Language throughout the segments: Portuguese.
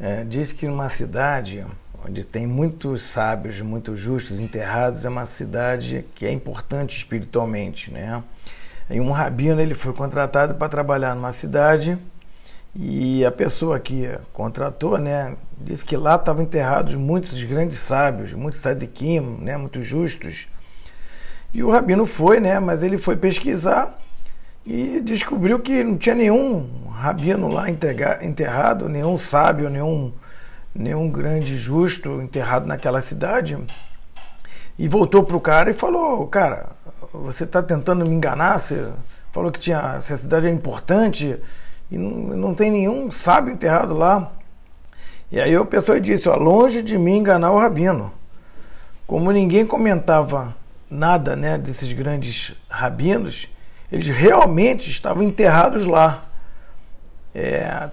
É, diz que numa cidade onde tem muitos sábios, muitos justos enterrados, é uma cidade que é importante espiritualmente, né? E um rabino ele foi contratado para trabalhar numa cidade e a pessoa que contratou, né, disse que lá estavam enterrados muitos grandes sábios, muitos sadiquim, né, muitos justos. E o rabino foi, né, mas ele foi pesquisar e descobriu que não tinha nenhum rabino lá enterrado, nenhum sábio, nenhum, nenhum grande justo enterrado naquela cidade. E voltou para o cara e falou: Cara, você está tentando me enganar? Você falou que tinha, essa cidade é importante e não, não tem nenhum sábio enterrado lá. E aí a pessoa disse: ó, Longe de mim enganar o rabino. Como ninguém comentava nada né, desses grandes rabinos, eles realmente estavam enterrados lá. É,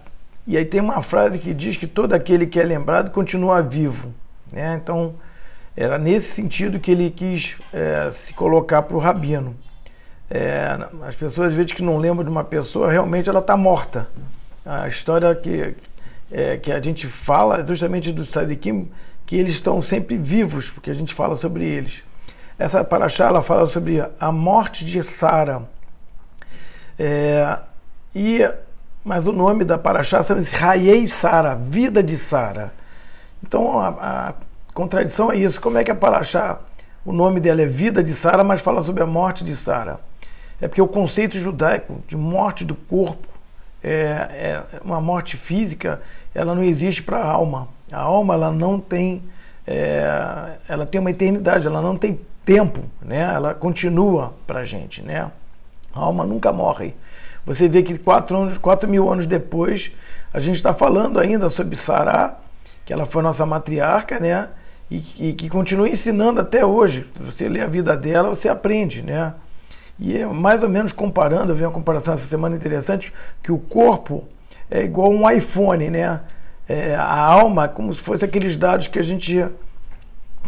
e aí tem uma frase que diz que todo aquele que é lembrado continua vivo. Né? Então, era nesse sentido que ele quis é, se colocar para o rabino. É, as pessoas, às vezes, que não lembram de uma pessoa, realmente ela está morta. A história que, é, que a gente fala é justamente do Sadikim, que eles estão sempre vivos, porque a gente fala sobre eles. Essa paraxá, ela fala sobre a morte de Sara. É, e, mas o nome da Paraxá chama-se Raiei Sara, vida de Sara. Então a, a, contradição é isso. Como é que a Paraxá, o nome dela é vida de Sara, mas fala sobre a morte de Sara? É porque o conceito judaico de morte do corpo, é, é uma morte física, ela não existe para a alma. A alma ela não tem, é, ela tem uma eternidade, ela não tem tempo, né? Ela continua para a gente, né? A alma nunca morre. Você vê que quatro, anos, quatro mil anos depois, a gente está falando ainda sobre Sará, que ela foi nossa matriarca, né? E, e, que continua ensinando até hoje. Você lê a vida dela, você aprende, né? E é mais ou menos comparando, eu vi uma comparação essa semana interessante, que o corpo é igual um iPhone, né? É, a alma, como se fosse aqueles dados que a gente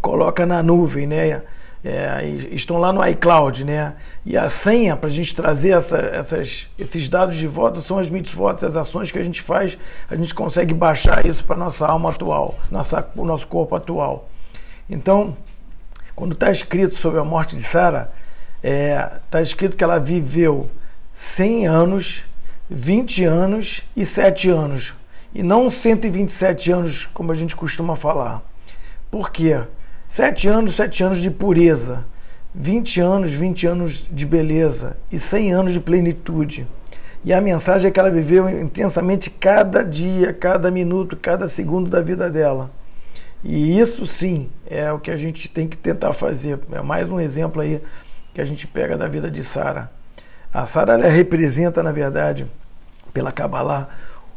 coloca na nuvem, né? É, estão lá no iCloud, né? E a senha para a gente trazer essa, essas, esses dados de volta são as mitzvot, as ações que a gente faz, a gente consegue baixar isso para nossa alma atual, nossa, o nosso corpo atual. Então, quando está escrito sobre a morte de Sara, está é, tá escrito que ela viveu 100 anos, 20 anos e 7 anos, e não 127 anos, como a gente costuma falar. Por quê? Sete anos, sete anos de pureza. 20 anos, 20 anos de beleza. E 100 anos de plenitude. E a mensagem é que ela viveu intensamente cada dia, cada minuto, cada segundo da vida dela. E isso sim é o que a gente tem que tentar fazer. É mais um exemplo aí que a gente pega da vida de Sara. A Sara representa, na verdade, pela Kabbalah,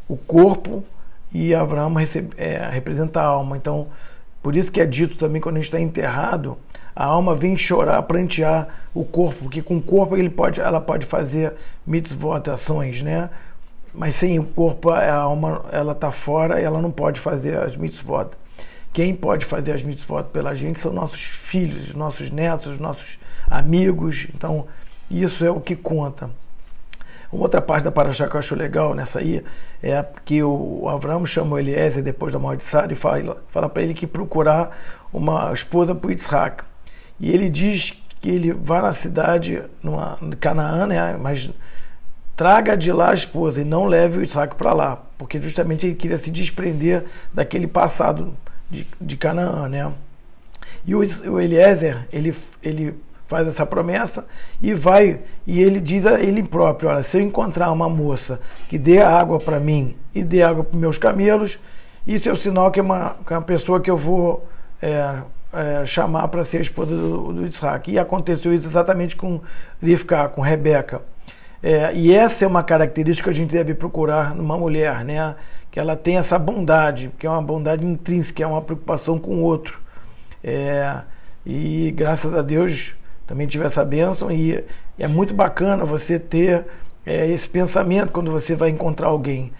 o corpo e Abraão é, representa a alma. Então, por isso que é dito também quando a gente está enterrado, a alma vem chorar, prantear o corpo, porque com o corpo ele pode, ela pode fazer mitzvot, ações, né? Mas sem o corpo, a alma ela está fora e ela não pode fazer as mitzvot. Quem pode fazer as mitzvot pela gente são nossos filhos, nossos netos, nossos amigos. Então, isso é o que conta. Uma outra parte da Paraxá que eu acho legal nessa aí é que o Abraão chamou Eliezer depois da morte de Sara e fala, fala para ele que procurar uma esposa para Yitzhak. E ele diz que ele vai na cidade, numa Canaã, né, mas traga de lá a esposa e não leve o Isaac para lá, porque justamente ele queria se desprender daquele passado de, de Canaã, né? E o, o Eliezer, ele, ele faz essa promessa e vai e ele diz a ele próprio, olha, se eu encontrar uma moça que dê água para mim e dê água para meus camelos, isso é o sinal que é uma, que é uma pessoa que eu vou é, é, chamar para ser a esposa do, do Isaac. E aconteceu isso exatamente com Rivka, com Rebeca. É, e essa é uma característica que a gente deve procurar numa mulher, né? Que ela tem essa bondade, que é uma bondade intrínseca, é uma preocupação com o outro. É, e graças a Deus também tive essa bênção e é muito bacana você ter é, esse pensamento quando você vai encontrar alguém.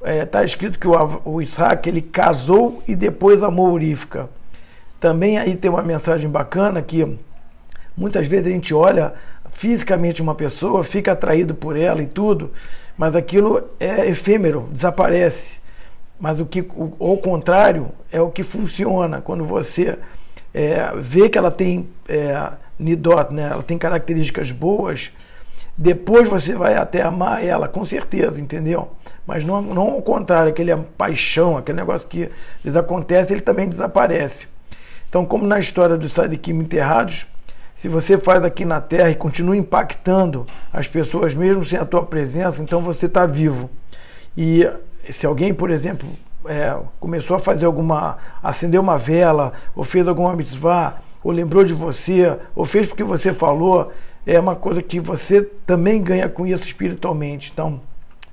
Está é, tá escrito que o, o Isaac ele casou e depois amou Urífica. Também aí tem uma mensagem bacana que muitas vezes a gente olha fisicamente uma pessoa, fica atraído por ela e tudo, mas aquilo é efêmero, desaparece. Mas o que, o, ao contrário, é o que funciona quando você é, vê que ela tem é, nidot, né? ela tem características boas, depois você vai até amar ela, com certeza, entendeu? Mas não, não ao contrário, aquele paixão, aquele negócio que acontece, ele também desaparece. Então, como na história dos Sadikim enterrados, se você faz aqui na Terra e continua impactando as pessoas mesmo sem a tua presença, então você está vivo. E se alguém, por exemplo, é, começou a fazer alguma, acender uma vela, ou fez alguma mitzvah, ou lembrou de você, ou fez porque você falou, é uma coisa que você também ganha com isso espiritualmente. Então,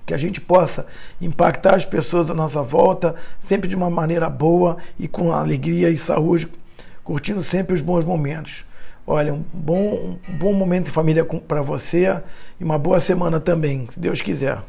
que a gente possa impactar as pessoas à nossa volta, sempre de uma maneira boa e com alegria e saúde, curtindo sempre os bons momentos. Olha, um bom, um bom momento de família para você e uma boa semana também, se Deus quiser.